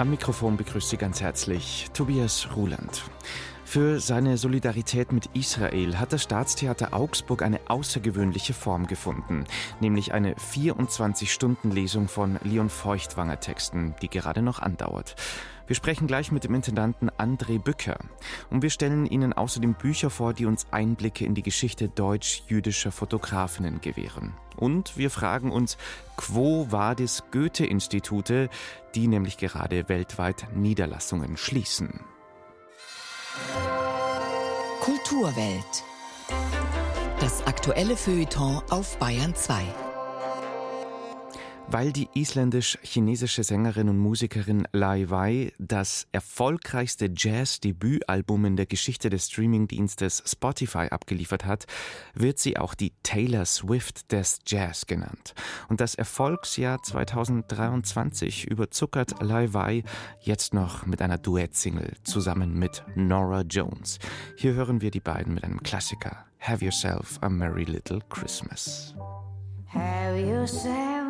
Am Mikrofon begrüßt Sie ganz herzlich Tobias Ruland. Für seine Solidarität mit Israel hat das Staatstheater Augsburg eine außergewöhnliche Form gefunden, nämlich eine 24-Stunden-Lesung von Leon Feuchtwanger Texten, die gerade noch andauert. Wir sprechen gleich mit dem Intendanten André Bücker und wir stellen Ihnen außerdem Bücher vor, die uns Einblicke in die Geschichte deutsch-jüdischer Fotografinnen gewähren. Und wir fragen uns, Quo Vadis Goethe-Institute, die nämlich gerade weltweit Niederlassungen schließen. Kulturwelt. Das aktuelle Feuilleton auf Bayern 2 weil die isländisch-chinesische Sängerin und Musikerin Lai Wei das erfolgreichste Jazz-Debütalbum in der Geschichte des Streamingdienstes Spotify abgeliefert hat, wird sie auch die Taylor Swift des Jazz genannt. Und das Erfolgsjahr 2023 überzuckert Lai Wei jetzt noch mit einer Duettsingle zusammen mit Nora Jones. Hier hören wir die beiden mit einem Klassiker Have Yourself a Merry Little Christmas. Have yourself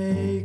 Make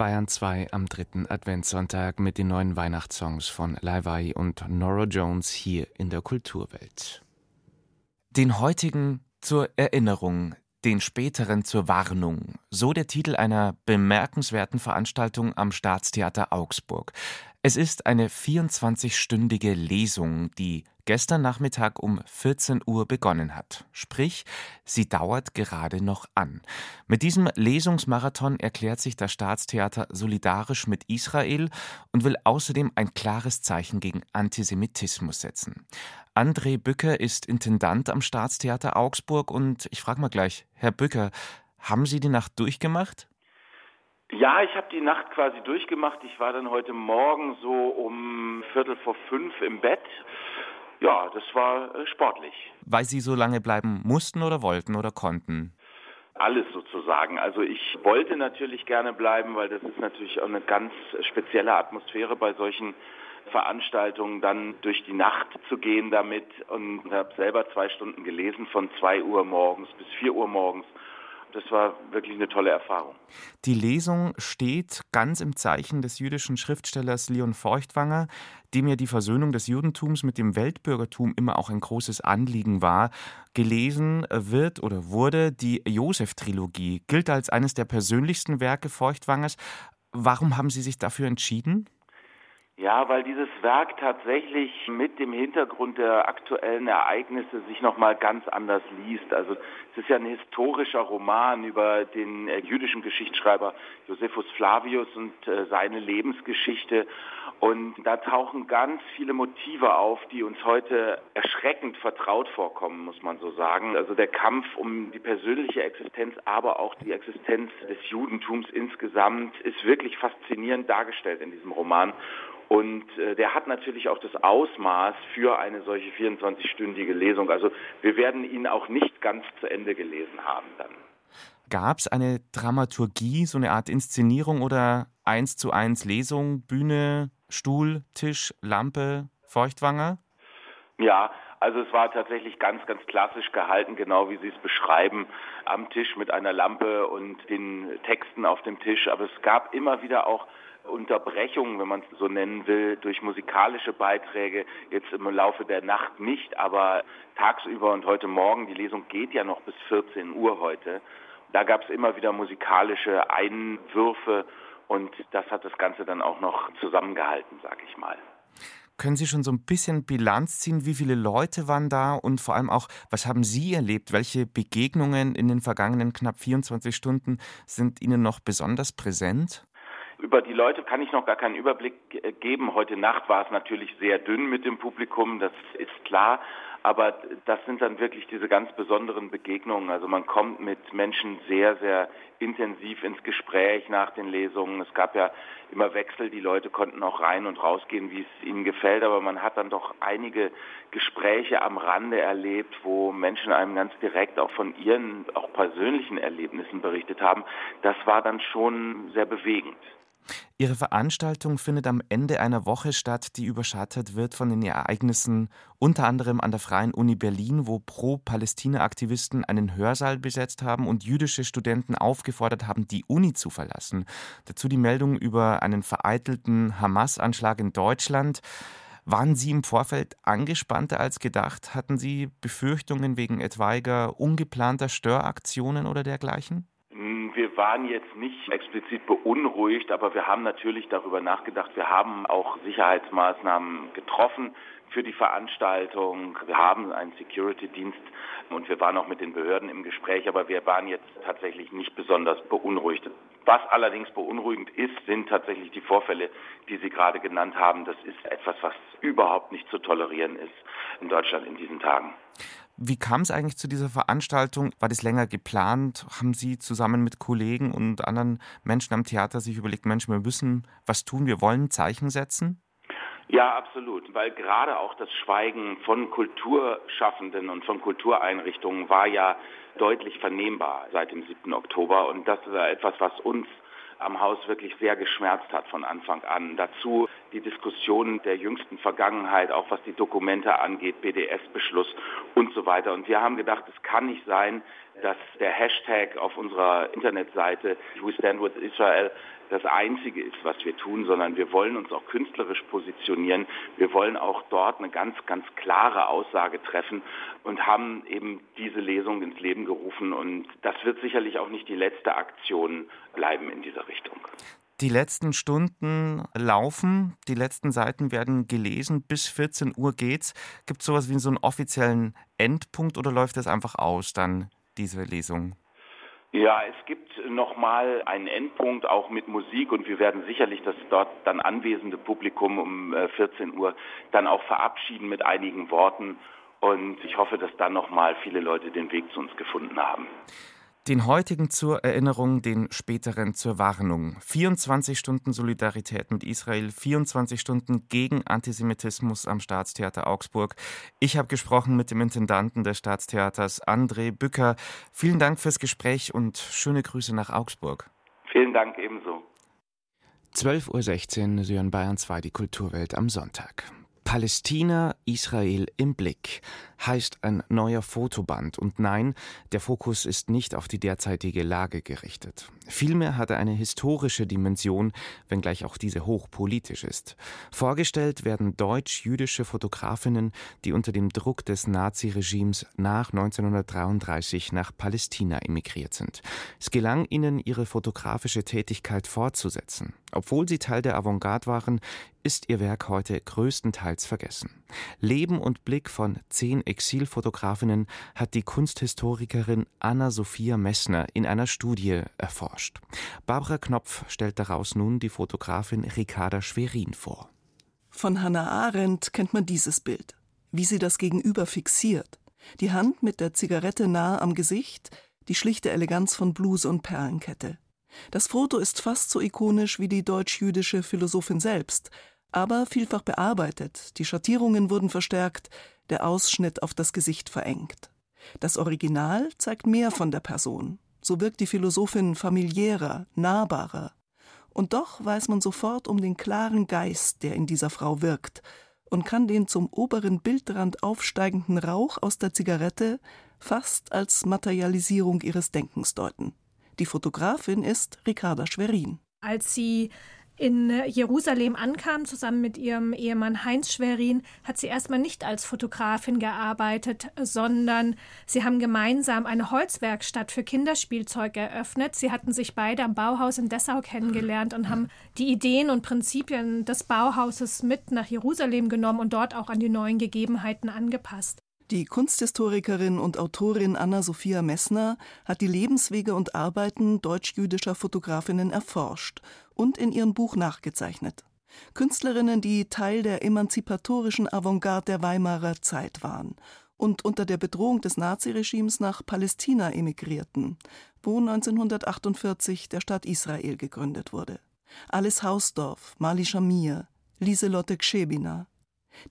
Bayern 2 am dritten Adventssonntag mit den neuen Weihnachtssongs von Laivai und Nora Jones hier in der Kulturwelt. Den heutigen zur Erinnerung, den späteren zur Warnung. So der Titel einer bemerkenswerten Veranstaltung am Staatstheater Augsburg. Es ist eine 24-stündige Lesung, die gestern Nachmittag um 14 Uhr begonnen hat. Sprich, sie dauert gerade noch an. Mit diesem Lesungsmarathon erklärt sich das Staatstheater solidarisch mit Israel und will außerdem ein klares Zeichen gegen Antisemitismus setzen. André Bücker ist Intendant am Staatstheater Augsburg und ich frage mal gleich, Herr Bücker, haben Sie die Nacht durchgemacht? Ja, ich habe die Nacht quasi durchgemacht. Ich war dann heute Morgen so um Viertel vor fünf im Bett ja, das war äh, sportlich. Weil Sie so lange bleiben mussten oder wollten oder konnten? Alles sozusagen. Also ich wollte natürlich gerne bleiben, weil das ist natürlich auch eine ganz spezielle Atmosphäre bei solchen Veranstaltungen, dann durch die Nacht zu gehen damit und habe selber zwei Stunden gelesen von zwei Uhr morgens bis vier Uhr morgens das war wirklich eine tolle Erfahrung. Die Lesung steht ganz im Zeichen des jüdischen Schriftstellers Leon Feuchtwanger, dem ja die Versöhnung des Judentums mit dem Weltbürgertum immer auch ein großes Anliegen war. Gelesen wird oder wurde die Josef-Trilogie, gilt als eines der persönlichsten Werke Feuchtwangers. Warum haben Sie sich dafür entschieden? Ja, weil dieses Werk tatsächlich mit dem Hintergrund der aktuellen Ereignisse sich nochmal ganz anders liest. Also es ist ja ein historischer Roman über den äh, jüdischen Geschichtsschreiber Josephus Flavius und äh, seine Lebensgeschichte. Und da tauchen ganz viele Motive auf, die uns heute erschreckend vertraut vorkommen, muss man so sagen. Also der Kampf um die persönliche Existenz, aber auch die Existenz des Judentums insgesamt ist wirklich faszinierend dargestellt in diesem Roman. Und äh, der hat natürlich auch das Ausmaß für eine solche 24-stündige Lesung. Also wir werden ihn auch nicht ganz zu Ende gelesen haben dann. Gab es eine Dramaturgie, so eine Art Inszenierung oder eins zu eins Lesung, Bühne, Stuhl, Tisch, Lampe, Feuchtwanger? Ja, also es war tatsächlich ganz, ganz klassisch gehalten, genau wie Sie es beschreiben, am Tisch mit einer Lampe und den Texten auf dem Tisch. Aber es gab immer wieder auch Unterbrechungen, wenn man es so nennen will, durch musikalische Beiträge, jetzt im Laufe der Nacht nicht, aber tagsüber und heute Morgen, die Lesung geht ja noch bis 14 Uhr heute, da gab es immer wieder musikalische Einwürfe und das hat das Ganze dann auch noch zusammengehalten, sag ich mal. Können Sie schon so ein bisschen Bilanz ziehen? Wie viele Leute waren da? Und vor allem auch, was haben Sie erlebt? Welche Begegnungen in den vergangenen knapp 24 Stunden sind Ihnen noch besonders präsent? Über die Leute kann ich noch gar keinen Überblick äh, geben. Heute Nacht war es natürlich sehr dünn mit dem Publikum, das ist klar. Aber das sind dann wirklich diese ganz besonderen Begegnungen. Also man kommt mit Menschen sehr, sehr intensiv ins Gespräch nach den Lesungen. Es gab ja immer Wechsel. Die Leute konnten auch rein und rausgehen, wie es ihnen gefällt. Aber man hat dann doch einige Gespräche am Rande erlebt, wo Menschen einem ganz direkt auch von ihren, auch persönlichen Erlebnissen berichtet haben. Das war dann schon sehr bewegend. Ihre Veranstaltung findet am Ende einer Woche statt, die überschattet wird von den Ereignissen unter anderem an der Freien Uni Berlin, wo Pro-Palästina-Aktivisten einen Hörsaal besetzt haben und jüdische Studenten aufgefordert haben, die Uni zu verlassen. Dazu die Meldung über einen vereitelten Hamas-Anschlag in Deutschland. Waren Sie im Vorfeld angespannter als gedacht? Hatten Sie Befürchtungen wegen etwaiger ungeplanter Störaktionen oder dergleichen? Waren jetzt nicht explizit beunruhigt, aber wir haben natürlich darüber nachgedacht. Wir haben auch Sicherheitsmaßnahmen getroffen für die Veranstaltung. Wir haben einen Security-Dienst und wir waren auch mit den Behörden im Gespräch, aber wir waren jetzt tatsächlich nicht besonders beunruhigt. Was allerdings beunruhigend ist, sind tatsächlich die Vorfälle, die Sie gerade genannt haben. Das ist etwas, was überhaupt nicht zu tolerieren ist in Deutschland in diesen Tagen. Wie kam es eigentlich zu dieser Veranstaltung? War das länger geplant? Haben Sie zusammen mit Kollegen und anderen Menschen am Theater sich überlegt, Mensch, wir müssen was tun, wir wollen Zeichen setzen? Ja, absolut, weil gerade auch das Schweigen von Kulturschaffenden und von Kultureinrichtungen war ja deutlich vernehmbar seit dem 7. Oktober und das ist etwas, was uns am Haus wirklich sehr geschmerzt hat von Anfang an. Dazu die Diskussionen der jüngsten Vergangenheit, auch was die Dokumente angeht, BDS-Beschluss und so weiter. Und wir haben gedacht, es kann nicht sein, dass der Hashtag auf unserer Internetseite We Stand with Israel das Einzige ist, was wir tun, sondern wir wollen uns auch künstlerisch positionieren. Wir wollen auch dort eine ganz, ganz klare Aussage treffen und haben eben diese Lesung ins Leben gerufen. Und das wird sicherlich auch nicht die letzte Aktion bleiben in dieser Richtung. Die letzten Stunden laufen, die letzten Seiten werden gelesen, bis 14 Uhr geht's. Gibt es sowas wie so einen offiziellen Endpunkt oder läuft das einfach aus, dann diese Lesung? Ja, es gibt nochmal einen Endpunkt auch mit Musik und wir werden sicherlich das dort dann anwesende Publikum um 14 äh, Uhr dann auch verabschieden mit einigen Worten und ich hoffe, dass dann nochmal viele Leute den Weg zu uns gefunden haben. Den heutigen zur Erinnerung, den späteren zur Warnung. 24 Stunden Solidarität mit Israel, 24 Stunden gegen Antisemitismus am Staatstheater Augsburg. Ich habe gesprochen mit dem Intendanten des Staatstheaters, André Bücker. Vielen Dank fürs Gespräch und schöne Grüße nach Augsburg. Vielen Dank ebenso. 12.16 Uhr, Sie hören Bayern 2, die Kulturwelt am Sonntag. Palästina, Israel im Blick heißt ein neuer Fotoband. Und nein, der Fokus ist nicht auf die derzeitige Lage gerichtet. Vielmehr hat er eine historische Dimension, wenngleich auch diese hochpolitisch ist. Vorgestellt werden deutsch-jüdische Fotografinnen, die unter dem Druck des Naziregimes nach 1933 nach Palästina emigriert sind. Es gelang ihnen, ihre fotografische Tätigkeit fortzusetzen. Obwohl sie Teil der Avantgarde waren, ist ihr Werk heute größtenteils vergessen. Leben und Blick von zehn Exilfotografinnen hat die Kunsthistorikerin Anna-Sophia Messner in einer Studie erforscht. Barbara Knopf stellt daraus nun die Fotografin Ricarda Schwerin vor. Von Hannah Arendt kennt man dieses Bild, wie sie das Gegenüber fixiert. Die Hand mit der Zigarette nahe am Gesicht, die schlichte Eleganz von Bluse und Perlenkette. Das Foto ist fast so ikonisch wie die deutsch-jüdische Philosophin selbst, aber vielfach bearbeitet, die Schattierungen wurden verstärkt, der Ausschnitt auf das Gesicht verengt. Das Original zeigt mehr von der Person. So wirkt die Philosophin familiärer, nahbarer. Und doch weiß man sofort um den klaren Geist, der in dieser Frau wirkt, und kann den zum oberen Bildrand aufsteigenden Rauch aus der Zigarette fast als Materialisierung ihres Denkens deuten. Die Fotografin ist Ricarda Schwerin. Als sie in Jerusalem ankam, zusammen mit ihrem Ehemann Heinz Schwerin, hat sie erstmal nicht als Fotografin gearbeitet, sondern sie haben gemeinsam eine Holzwerkstatt für Kinderspielzeug eröffnet. Sie hatten sich beide am Bauhaus in Dessau kennengelernt und haben die Ideen und Prinzipien des Bauhauses mit nach Jerusalem genommen und dort auch an die neuen Gegebenheiten angepasst. Die Kunsthistorikerin und Autorin Anna-Sophia Messner hat die Lebenswege und Arbeiten deutsch-jüdischer Fotografinnen erforscht und in ihrem Buch nachgezeichnet. Künstlerinnen, die Teil der emanzipatorischen Avantgarde der Weimarer Zeit waren und unter der Bedrohung des Naziregimes nach Palästina emigrierten, wo 1948 der Staat Israel gegründet wurde. Alice Hausdorff, Mali Shamir, Lieselotte Gschebina.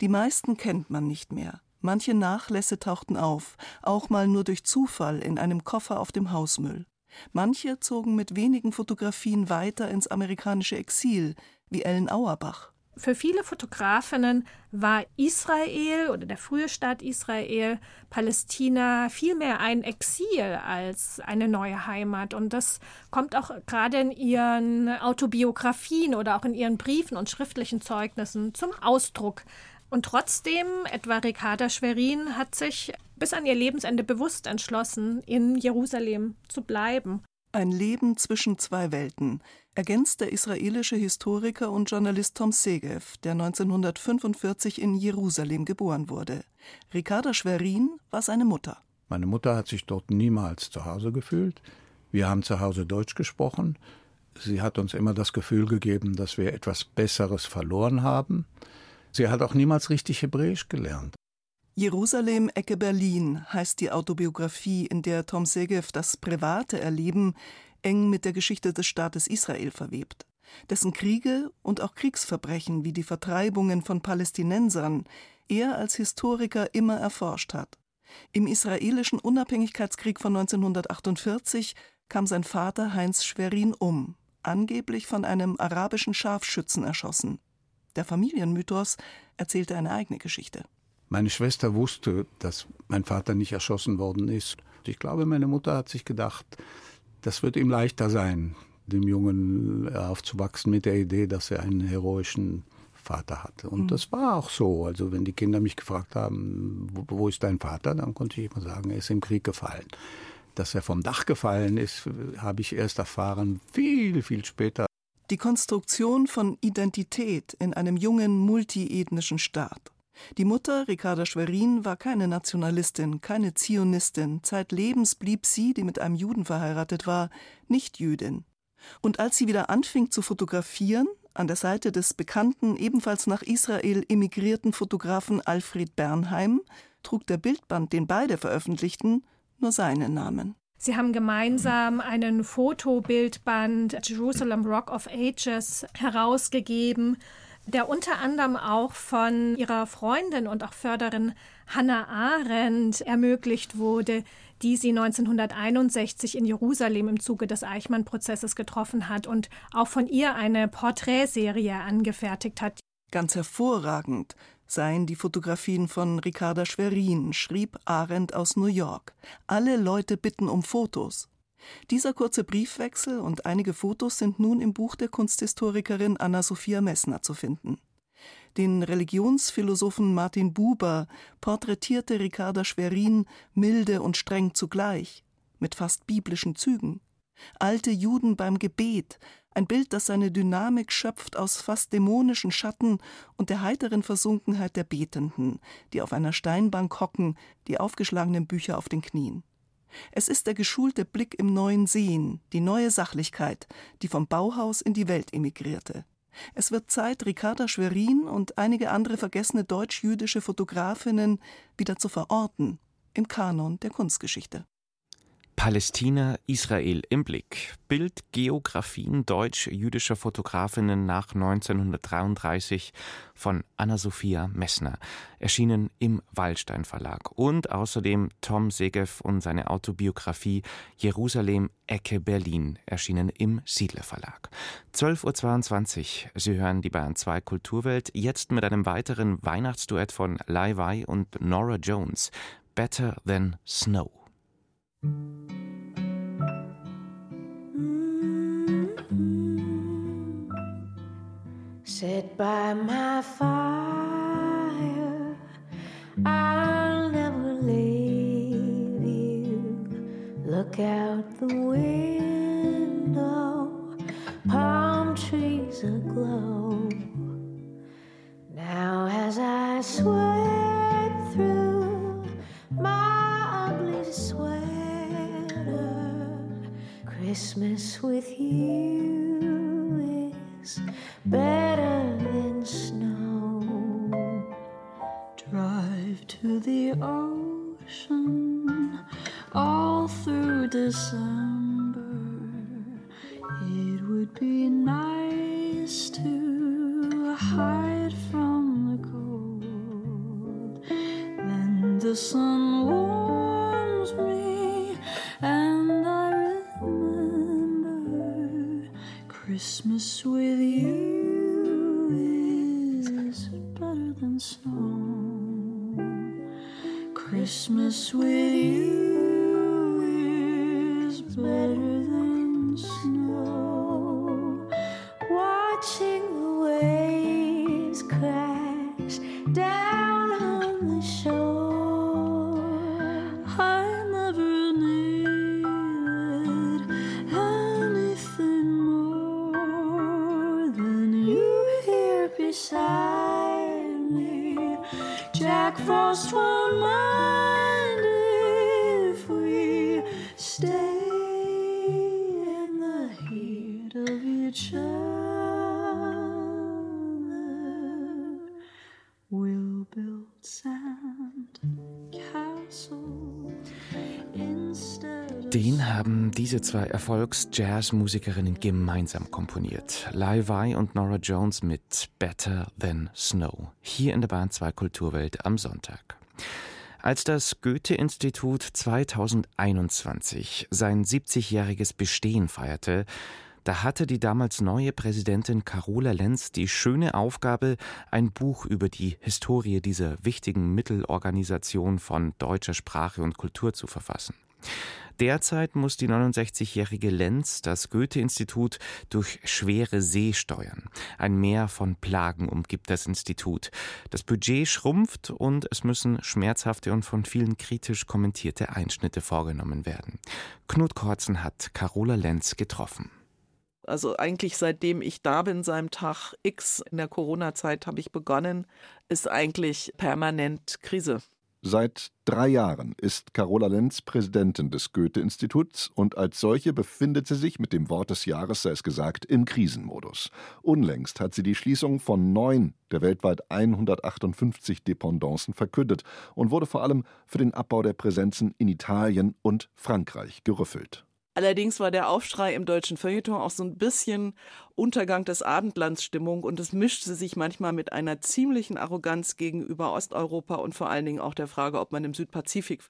Die meisten kennt man nicht mehr. Manche Nachlässe tauchten auf, auch mal nur durch Zufall in einem Koffer auf dem Hausmüll. Manche zogen mit wenigen Fotografien weiter ins amerikanische Exil, wie Ellen Auerbach. Für viele Fotografinnen war Israel oder der frühe Staat Israel, Palästina vielmehr ein Exil als eine neue Heimat. Und das kommt auch gerade in ihren Autobiografien oder auch in ihren Briefen und schriftlichen Zeugnissen zum Ausdruck. Und trotzdem, etwa Ricarda Schwerin hat sich bis an ihr Lebensende bewusst entschlossen, in Jerusalem zu bleiben. Ein Leben zwischen zwei Welten, ergänzt der israelische Historiker und Journalist Tom Segev, der 1945 in Jerusalem geboren wurde. Ricarda Schwerin war seine Mutter. Meine Mutter hat sich dort niemals zu Hause gefühlt. Wir haben zu Hause Deutsch gesprochen. Sie hat uns immer das Gefühl gegeben, dass wir etwas Besseres verloren haben. Sie hat auch niemals richtig Hebräisch gelernt. Jerusalem, Ecke Berlin heißt die Autobiografie, in der Tom Segev das private Erleben eng mit der Geschichte des Staates Israel verwebt, dessen Kriege und auch Kriegsverbrechen wie die Vertreibungen von Palästinensern er als Historiker immer erforscht hat. Im israelischen Unabhängigkeitskrieg von 1948 kam sein Vater Heinz Schwerin um, angeblich von einem arabischen Scharfschützen erschossen. Der Familienmythos erzählte eine eigene Geschichte. Meine Schwester wusste, dass mein Vater nicht erschossen worden ist. Ich glaube, meine Mutter hat sich gedacht, das wird ihm leichter sein, dem Jungen aufzuwachsen mit der Idee, dass er einen heroischen Vater hatte. Und mhm. das war auch so. Also wenn die Kinder mich gefragt haben, wo, wo ist dein Vater, dann konnte ich immer sagen, er ist im Krieg gefallen. Dass er vom Dach gefallen ist, habe ich erst erfahren, viel, viel später. Die Konstruktion von Identität in einem jungen, multiethnischen Staat. Die Mutter, Ricarda Schwerin, war keine Nationalistin, keine Zionistin. Zeitlebens blieb sie, die mit einem Juden verheiratet war, nicht Jüdin. Und als sie wieder anfing zu fotografieren, an der Seite des bekannten, ebenfalls nach Israel emigrierten Fotografen Alfred Bernheim, trug der Bildband, den beide veröffentlichten, nur seinen Namen. Sie haben gemeinsam einen Fotobildband Jerusalem Rock of Ages herausgegeben, der unter anderem auch von ihrer Freundin und auch Förderin Hannah Arendt ermöglicht wurde, die sie 1961 in Jerusalem im Zuge des Eichmann-Prozesses getroffen hat und auch von ihr eine Porträtserie angefertigt hat. Ganz hervorragend seien die Fotografien von Ricarda Schwerin, schrieb Arendt aus New York. Alle Leute bitten um Fotos. Dieser kurze Briefwechsel und einige Fotos sind nun im Buch der Kunsthistorikerin Anna-Sophia Messner zu finden. Den Religionsphilosophen Martin Buber porträtierte Ricarda Schwerin milde und streng zugleich, mit fast biblischen Zügen. Alte Juden beim Gebet, ein Bild, das seine Dynamik schöpft aus fast dämonischen Schatten und der heiteren Versunkenheit der Betenden, die auf einer Steinbank hocken, die aufgeschlagenen Bücher auf den Knien. Es ist der geschulte Blick im neuen Sehen, die neue Sachlichkeit, die vom Bauhaus in die Welt emigrierte. Es wird Zeit, Ricarda Schwerin und einige andere vergessene deutsch-jüdische Fotografinnen wieder zu verorten im Kanon der Kunstgeschichte. Palästina, Israel im Blick. Bildgeografien deutsch-jüdischer Fotografinnen nach 1933 von Anna-Sophia Messner, erschienen im Wallstein Verlag. Und außerdem Tom Segev und seine Autobiografie Jerusalem, Ecke Berlin, erschienen im Siedler Verlag. 12.22 Uhr, Sie hören die Bayern 2 Kulturwelt, jetzt mit einem weiteren Weihnachtsduett von Lai Wai und Nora Jones, Better Than Snow. Mm-hmm. Sit by my fire, I'll never leave you. Look out the window, palm trees aglow. Now, as I sweat Christmas with you Christmas with you is better Den haben diese zwei Erfolgs-Jazz-Musikerinnen gemeinsam komponiert. Lai Wai und Nora Jones mit Better Than Snow. Hier in der Bahn 2 Kulturwelt am Sonntag. Als das Goethe-Institut 2021 sein 70-jähriges Bestehen feierte, da hatte die damals neue Präsidentin Carola Lenz die schöne Aufgabe, ein Buch über die Historie dieser wichtigen Mittelorganisation von deutscher Sprache und Kultur zu verfassen. Derzeit muss die 69-jährige Lenz das Goethe-Institut durch schwere See steuern. Ein Meer von Plagen umgibt das Institut. Das Budget schrumpft und es müssen schmerzhafte und von vielen kritisch kommentierte Einschnitte vorgenommen werden. Knut Korzen hat Carola Lenz getroffen. Also eigentlich seitdem ich da bin, seinem Tag X in der Corona-Zeit habe ich begonnen, ist eigentlich permanent Krise. Seit drei Jahren ist Carola Lenz Präsidentin des Goethe-Instituts und als solche befindet sie sich, mit dem Wort des Jahres sei es gesagt, im Krisenmodus. Unlängst hat sie die Schließung von neun der weltweit 158 Dependancen verkündet und wurde vor allem für den Abbau der Präsenzen in Italien und Frankreich gerüffelt. Allerdings war der Aufschrei im deutschen Feuilleton auch so ein bisschen Untergang des Abendlandsstimmung und es mischte sich manchmal mit einer ziemlichen Arroganz gegenüber Osteuropa und vor allen Dingen auch der Frage, ob man im Südpazifik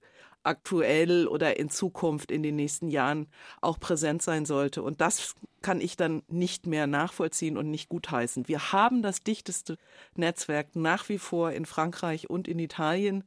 aktuell oder in Zukunft in den nächsten Jahren auch präsent sein sollte. Und das kann ich dann nicht mehr nachvollziehen und nicht gutheißen. Wir haben das dichteste Netzwerk nach wie vor in Frankreich und in Italien.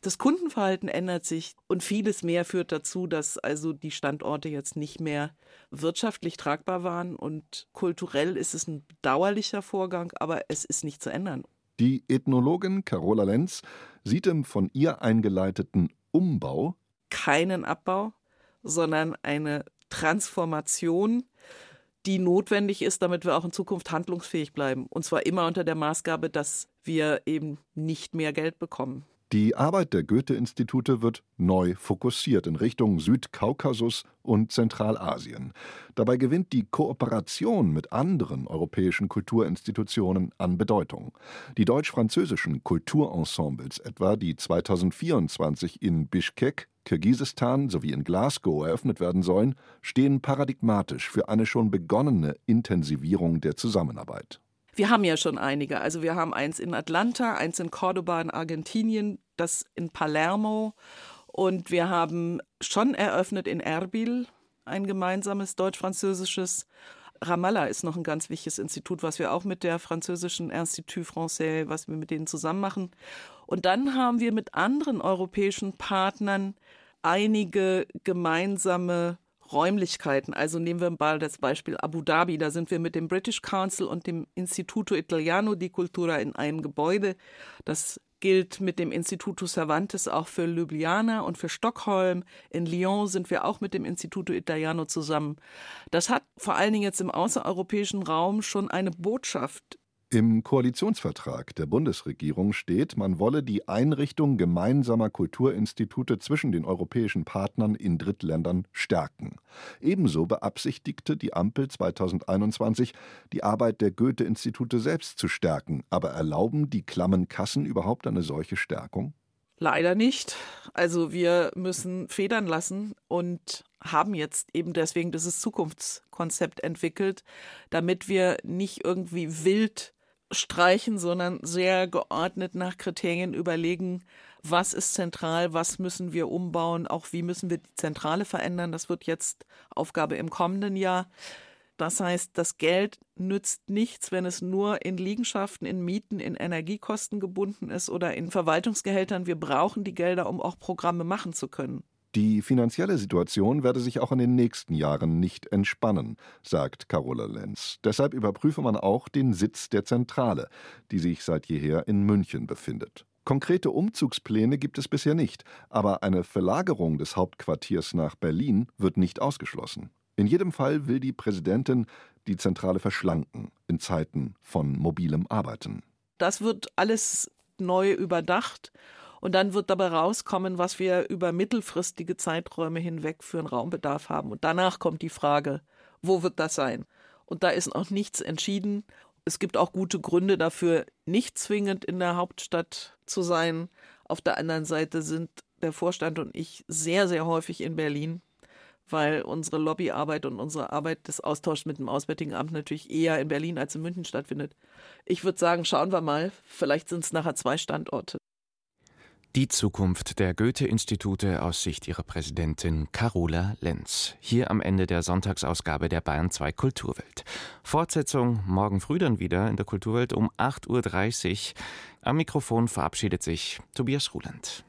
Das Kundenverhalten ändert sich und vieles mehr führt dazu, dass also die Standorte jetzt nicht mehr wirtschaftlich tragbar waren und kulturell ist es ein bedauerlicher Vorgang, aber es ist nicht zu ändern. Die Ethnologin Carola Lenz sieht im von ihr eingeleiteten Umbau keinen Abbau, sondern eine Transformation, die notwendig ist, damit wir auch in Zukunft handlungsfähig bleiben. Und zwar immer unter der Maßgabe, dass wir eben nicht mehr Geld bekommen. Die Arbeit der Goethe-Institute wird neu fokussiert in Richtung Südkaukasus und Zentralasien. Dabei gewinnt die Kooperation mit anderen europäischen Kulturinstitutionen an Bedeutung. Die deutsch-französischen Kulturensembles etwa, die 2024 in Bischkek, Kirgisistan sowie in Glasgow eröffnet werden sollen, stehen paradigmatisch für eine schon begonnene Intensivierung der Zusammenarbeit. Wir haben ja schon einige. Also wir haben eins in Atlanta, eins in Cordoba in Argentinien, das in Palermo und wir haben schon eröffnet in Erbil ein gemeinsames deutsch-französisches. Ramallah ist noch ein ganz wichtiges Institut, was wir auch mit der französischen Institut Français, was wir mit denen zusammen machen. Und dann haben wir mit anderen europäischen Partnern einige gemeinsame Räumlichkeiten. Also nehmen wir mal das Beispiel Abu Dhabi. Da sind wir mit dem British Council und dem Instituto Italiano di Cultura in einem Gebäude. Das gilt mit dem Instituto Cervantes auch für Ljubljana und für Stockholm. In Lyon sind wir auch mit dem Instituto Italiano zusammen. Das hat vor allen Dingen jetzt im außereuropäischen Raum schon eine Botschaft im Koalitionsvertrag der Bundesregierung steht, man wolle die Einrichtung gemeinsamer Kulturinstitute zwischen den europäischen Partnern in Drittländern stärken. Ebenso beabsichtigte die Ampel 2021, die Arbeit der Goethe-Institute selbst zu stärken. Aber erlauben die klammen Kassen überhaupt eine solche Stärkung? Leider nicht. Also wir müssen federn lassen und haben jetzt eben deswegen dieses Zukunftskonzept entwickelt, damit wir nicht irgendwie wild streichen, sondern sehr geordnet nach Kriterien überlegen, was ist zentral, was müssen wir umbauen, auch wie müssen wir die Zentrale verändern. Das wird jetzt Aufgabe im kommenden Jahr. Das heißt, das Geld nützt nichts, wenn es nur in Liegenschaften, in Mieten, in Energiekosten gebunden ist oder in Verwaltungsgehältern. Wir brauchen die Gelder, um auch Programme machen zu können. Die finanzielle Situation werde sich auch in den nächsten Jahren nicht entspannen, sagt Carola Lenz. Deshalb überprüfe man auch den Sitz der Zentrale, die sich seit jeher in München befindet. Konkrete Umzugspläne gibt es bisher nicht, aber eine Verlagerung des Hauptquartiers nach Berlin wird nicht ausgeschlossen. In jedem Fall will die Präsidentin die Zentrale verschlanken in Zeiten von mobilem Arbeiten. Das wird alles neu überdacht und dann wird dabei rauskommen, was wir über mittelfristige Zeiträume hinweg für einen Raumbedarf haben. Und danach kommt die Frage, wo wird das sein? Und da ist noch nichts entschieden. Es gibt auch gute Gründe dafür, nicht zwingend in der Hauptstadt zu sein. Auf der anderen Seite sind der Vorstand und ich sehr, sehr häufig in Berlin, weil unsere Lobbyarbeit und unsere Arbeit des Austauschs mit dem Auswärtigen Amt natürlich eher in Berlin als in München stattfindet. Ich würde sagen, schauen wir mal, vielleicht sind es nachher zwei Standorte. Die Zukunft der Goethe-Institute aus Sicht ihrer Präsidentin Carola Lenz. Hier am Ende der Sonntagsausgabe der Bayern 2 Kulturwelt. Fortsetzung morgen früh dann wieder in der Kulturwelt um 8.30 Uhr. Am Mikrofon verabschiedet sich Tobias Ruland.